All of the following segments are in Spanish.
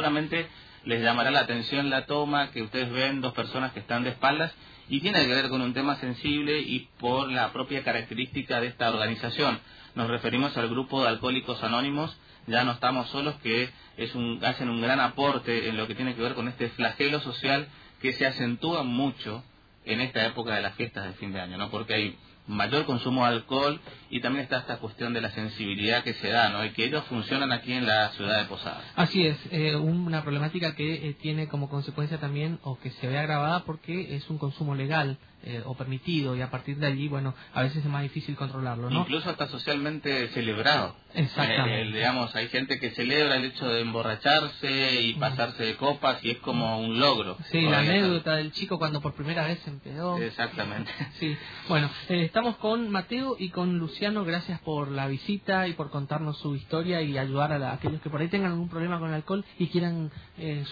seguramente les llamará la atención la toma que ustedes ven dos personas que están de espaldas y tiene que ver con un tema sensible y por la propia característica de esta organización. Nos referimos al grupo de Alcohólicos Anónimos, ya no estamos solos, que es un, hacen un gran aporte en lo que tiene que ver con este flagelo social que se acentúa mucho en esta época de las fiestas de fin de año, ¿no? Porque hay mayor consumo de alcohol y también está esta cuestión de la sensibilidad que se da, ¿no? Y que ellos funcionan aquí en la ciudad de Posadas. Así es, eh, una problemática que eh, tiene como consecuencia también o que se ve agravada porque es un consumo legal eh, o permitido y a partir de allí, bueno, a veces es más difícil controlarlo, ¿no? Incluso hasta socialmente celebrado. Exactamente. Eh, digamos, hay gente que celebra el hecho de emborracharse y pasarse de copas y es como un logro. Sí, la anécdota del chico cuando por primera vez se empedó. Exactamente. Sí, bueno, eh, estamos con Mateo y con Luciano, gracias por la visita y por contarnos su historia y ayudar a, aquellos que por ahí tengan algún problema con el alcohol y quieran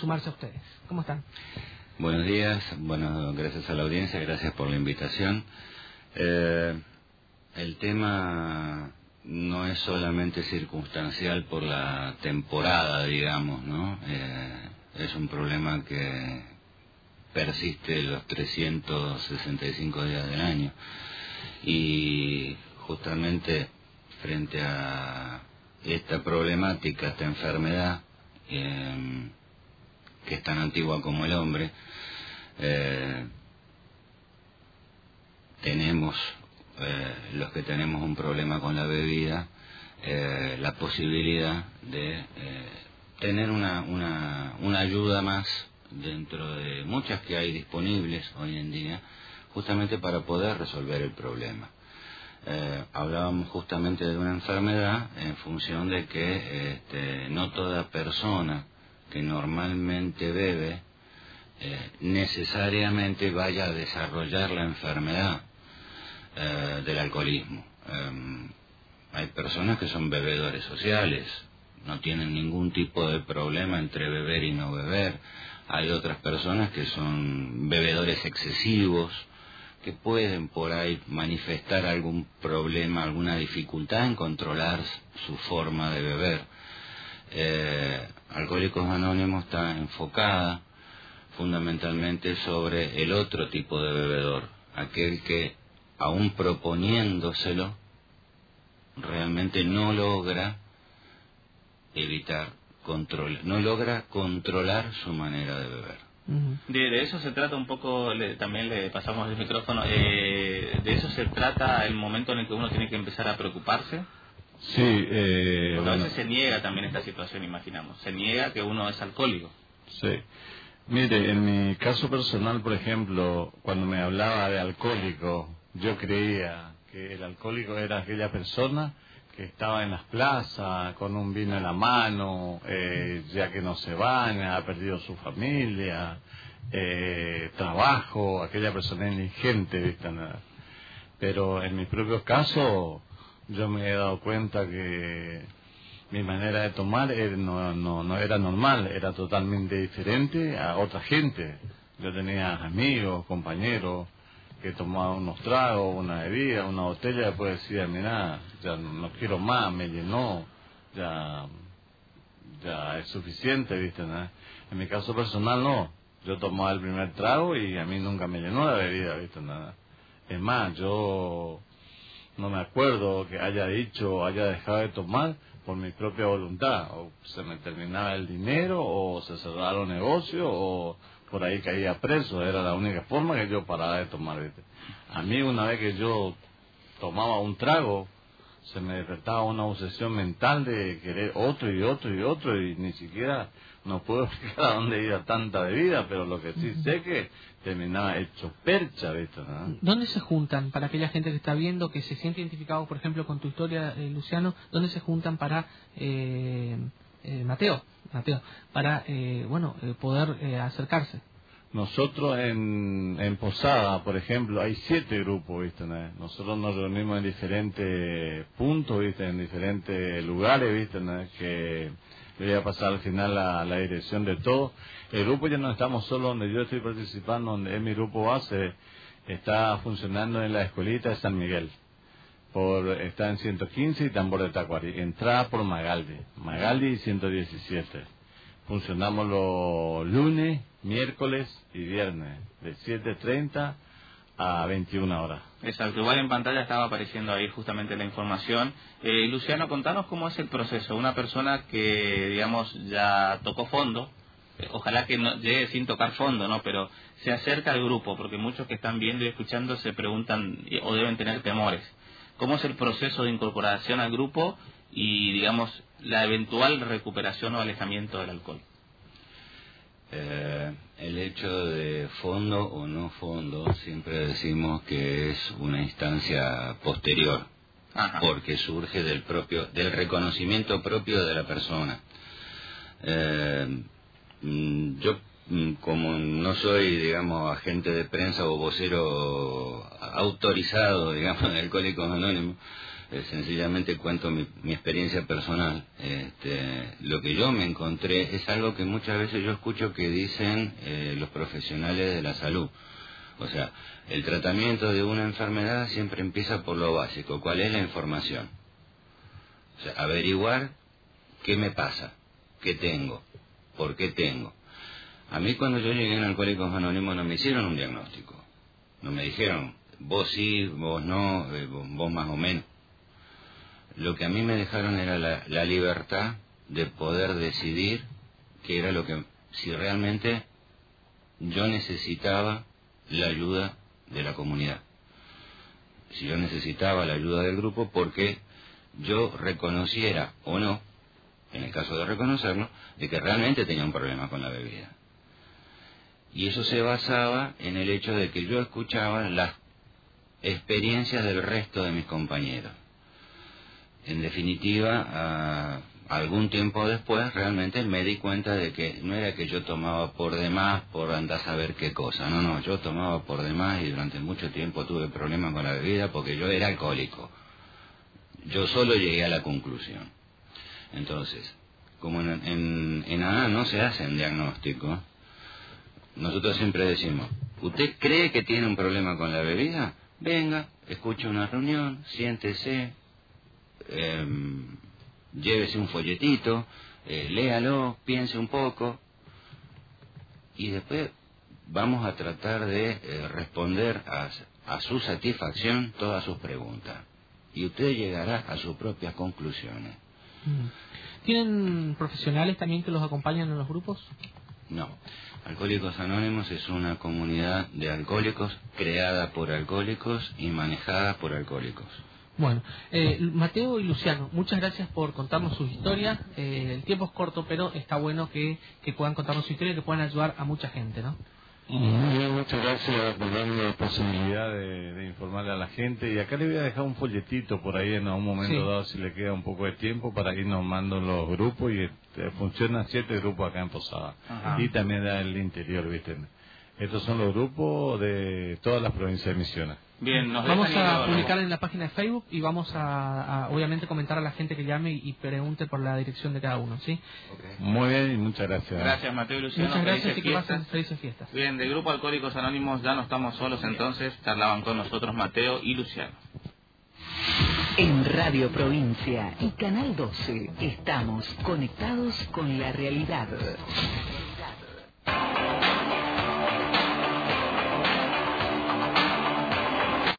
sumarse a ustedes. ¿Cómo están? Buenos días, bueno, gracias a la audiencia, gracias por la invitación. Eh, el tema no es solamente circunstancial por la temporada, digamos, ¿no? Eh, es un problema que persiste los 365 días del año. Y justamente frente a esta problemática, esta enfermedad, eh, que es tan antigua como el hombre, eh, tenemos, eh, los que tenemos un problema con la bebida, eh, la posibilidad de tener una, una, una ayuda más dentro de muchas que hay disponibles hoy en día, justamente para poder resolver el problema. hablábamos justamente de una enfermedad en función de que este, no toda persona que normalmente bebe eh, necesariamente vaya a desarrollar la enfermedad eh, del alcoholismo. Em, hay personas que son bebedores sociales, no tienen ningún tipo de problema entre beber y no beber. Hay otras personas que son bebedores excesivos, que pueden por ahí manifestar algún problema, alguna dificultad en controlar su forma de beber eh, Alcohólicos Anónimos está enfocada fundamentalmente sobre el otro tipo de bebedor, aquel que aún proponiéndoselo realmente no logra evitar control, no logra controlar su manera de beber. De, eso se trata un poco, también le pasamos el micrófono, eh, de eso se trata el momento en el que uno tiene que empezar a preocuparse Sí, eh, Porque a veces se niega también esta situación, imaginamos. Se niega que uno es alcohólico. Sí. Mire, en mi caso personal, por ejemplo, cuando me hablaba de alcohólico, yo creía que el alcohólico era aquella persona que estaba en las plazas con un vino en la mano, eh, ya que no se baña, ha perdido su familia, eh, trabajo, aquella persona indigente, ¿viste? Pero en mi propio caso, yo me he dado cuenta que mi manera de tomar no, no, no era normal, era totalmente diferente a otra gente. Yo tenía amigos, compañeros que tomaban unos tragos, una bebida, una botella, después decía, mira, ya no quiero más, me llenó, ya, ya es suficiente, ¿viste? En mi caso personal no, yo tomaba el primer trago y a mí nunca me llenó la bebida, ¿viste? Nada. Es más, yo no me acuerdo que haya dicho o haya dejado de tomar por mi propia voluntad. O se me terminaba el dinero, o se cerraron negocios, o por ahí caía preso. Era la única forma que yo paraba de tomar. A mí una vez que yo tomaba un trago, se me despertaba una obsesión mental de querer otro y otro y otro y ni siquiera no puedo explicar a dónde iba tanta bebida, pero lo que sí sé que terminaba hecho percha, ¿viste? ¿Dónde se juntan para aquella gente que está viendo, que se siente identificado, por ejemplo, con tu historia, eh, Luciano? ¿Dónde se juntan para eh, Mateo, Mateo, para bueno poder acercarse? Nosotros en, en Posada, por ejemplo, hay siete grupos. Nosotros nos reunimos en diferentes puntos. En diferentes lugares, ¿viste? Que voy a pasar al final la, la dirección de todo. El grupo ya no estamos solo donde yo estoy participando, donde es mi grupo base, está funcionando en la escuelita de San Miguel. Por, está en 115 y Tambor de Tacuari. Entrada por Magaldi. Magaldi 117 funcionamos los lunes, miércoles y viernes, de 7.30 a 21 horas. Exacto, igual en pantalla estaba apareciendo ahí justamente la información. Eh, Luciano, contanos cómo es el proceso. Una persona que, digamos, ya tocó fondo, eh, ojalá que no llegue sin tocar fondo, ¿no? Pero se acerca al grupo, porque muchos que están viendo y escuchando se preguntan o deben tener temores. ¿Cómo es el proceso de incorporación al grupo y, digamos, la eventual recuperación o alejamiento del alcohol? Eh, el hecho de fondo o no fondo, siempre decimos que es una instancia posterior, porque surge del propio, del reconocimiento propio de la persona. Eh, mm, yo, como no soy, digamos, agente de prensa o vocero autorizado, digamos, de Alcohólicos Anónimos, eh, sencillamente cuento mi, experiencia personal. Este, lo que yo me encontré es algo que muchas veces yo escucho que dicen eh, los profesionales de la salud. O sea, el tratamiento de una enfermedad siempre empieza por lo básico. ¿Cuál es la información? O sea, averiguar qué me pasa, qué tengo, por qué tengo. A mí cuando yo llegué en Alcohólicos Anónimos no me hicieron un diagnóstico. No me dijeron, vos sí, vos no, eh, vos más o menos lo que a mí me dejaron era la, libertad de poder decidir qué era lo que, si realmente yo necesitaba la ayuda de la comunidad, si yo necesitaba la ayuda del grupo, porque yo reconociera o no, en el caso de reconocerlo, de que realmente tenía un problema con la bebida. Y eso se basaba en el hecho de que yo escuchaba las experiencias del resto de mis compañeros en definitiva, algún tiempo después realmente me di cuenta de que no era que yo tomaba por demás por andar a saber qué cosa, no, no, yo tomaba por demás y durante mucho tiempo tuve problemas con la bebida porque yo era alcohólico. Yo solo llegué a la conclusión. Entonces, como en, en, en no se hacen diagnósticos, nosotros siempre decimos, ¿usted cree que tiene un problema con la bebida? Venga, escuche una reunión, siéntese, eh, llévese un folletito, eh, léalo, piense un poco y después vamos a tratar de eh, responder a, a, su satisfacción todas sus preguntas y usted llegará a sus propias conclusiones. Mm. ¿Tienen profesionales también que los acompañan en los grupos? No. Alcohólicos Anónimos es una comunidad de alcohólicos creada por alcohólicos y manejada por alcohólicos. Bueno, eh, Mateo y Luciano, muchas gracias por contarnos su historia. Eh, el tiempo es corto, pero está bueno que, puedan contarnos su historia y que puedan ayudar a mucha gente, ¿no? Muchas gracias por darme la posibilidad de, informarle a la gente. Y acá le voy a dejar un folletito por ahí en un momento dado, si le queda un poco de tiempo, para ir mandando los grupos. Y este, funcionan siete grupos acá en Posada. Y también da el interior, ¿viste? Estos son los grupos de todas las provincias de Misiones. Bien, nos vamos a publicar en la página de Facebook y vamos a, obviamente comentar a la gente que llame y, pregunte por la dirección de cada uno, ¿sí? Muy bien y muchas gracias. Gracias Mateo y Luciano. Muchas gracias y que pasen felices fiestas. Bien, del Grupo Alcohólicos Anónimos ya no estamos solos entonces, charlaban con nosotros Mateo y Luciano. En Radio Provincia y Canal 12 estamos conectados con la realidad.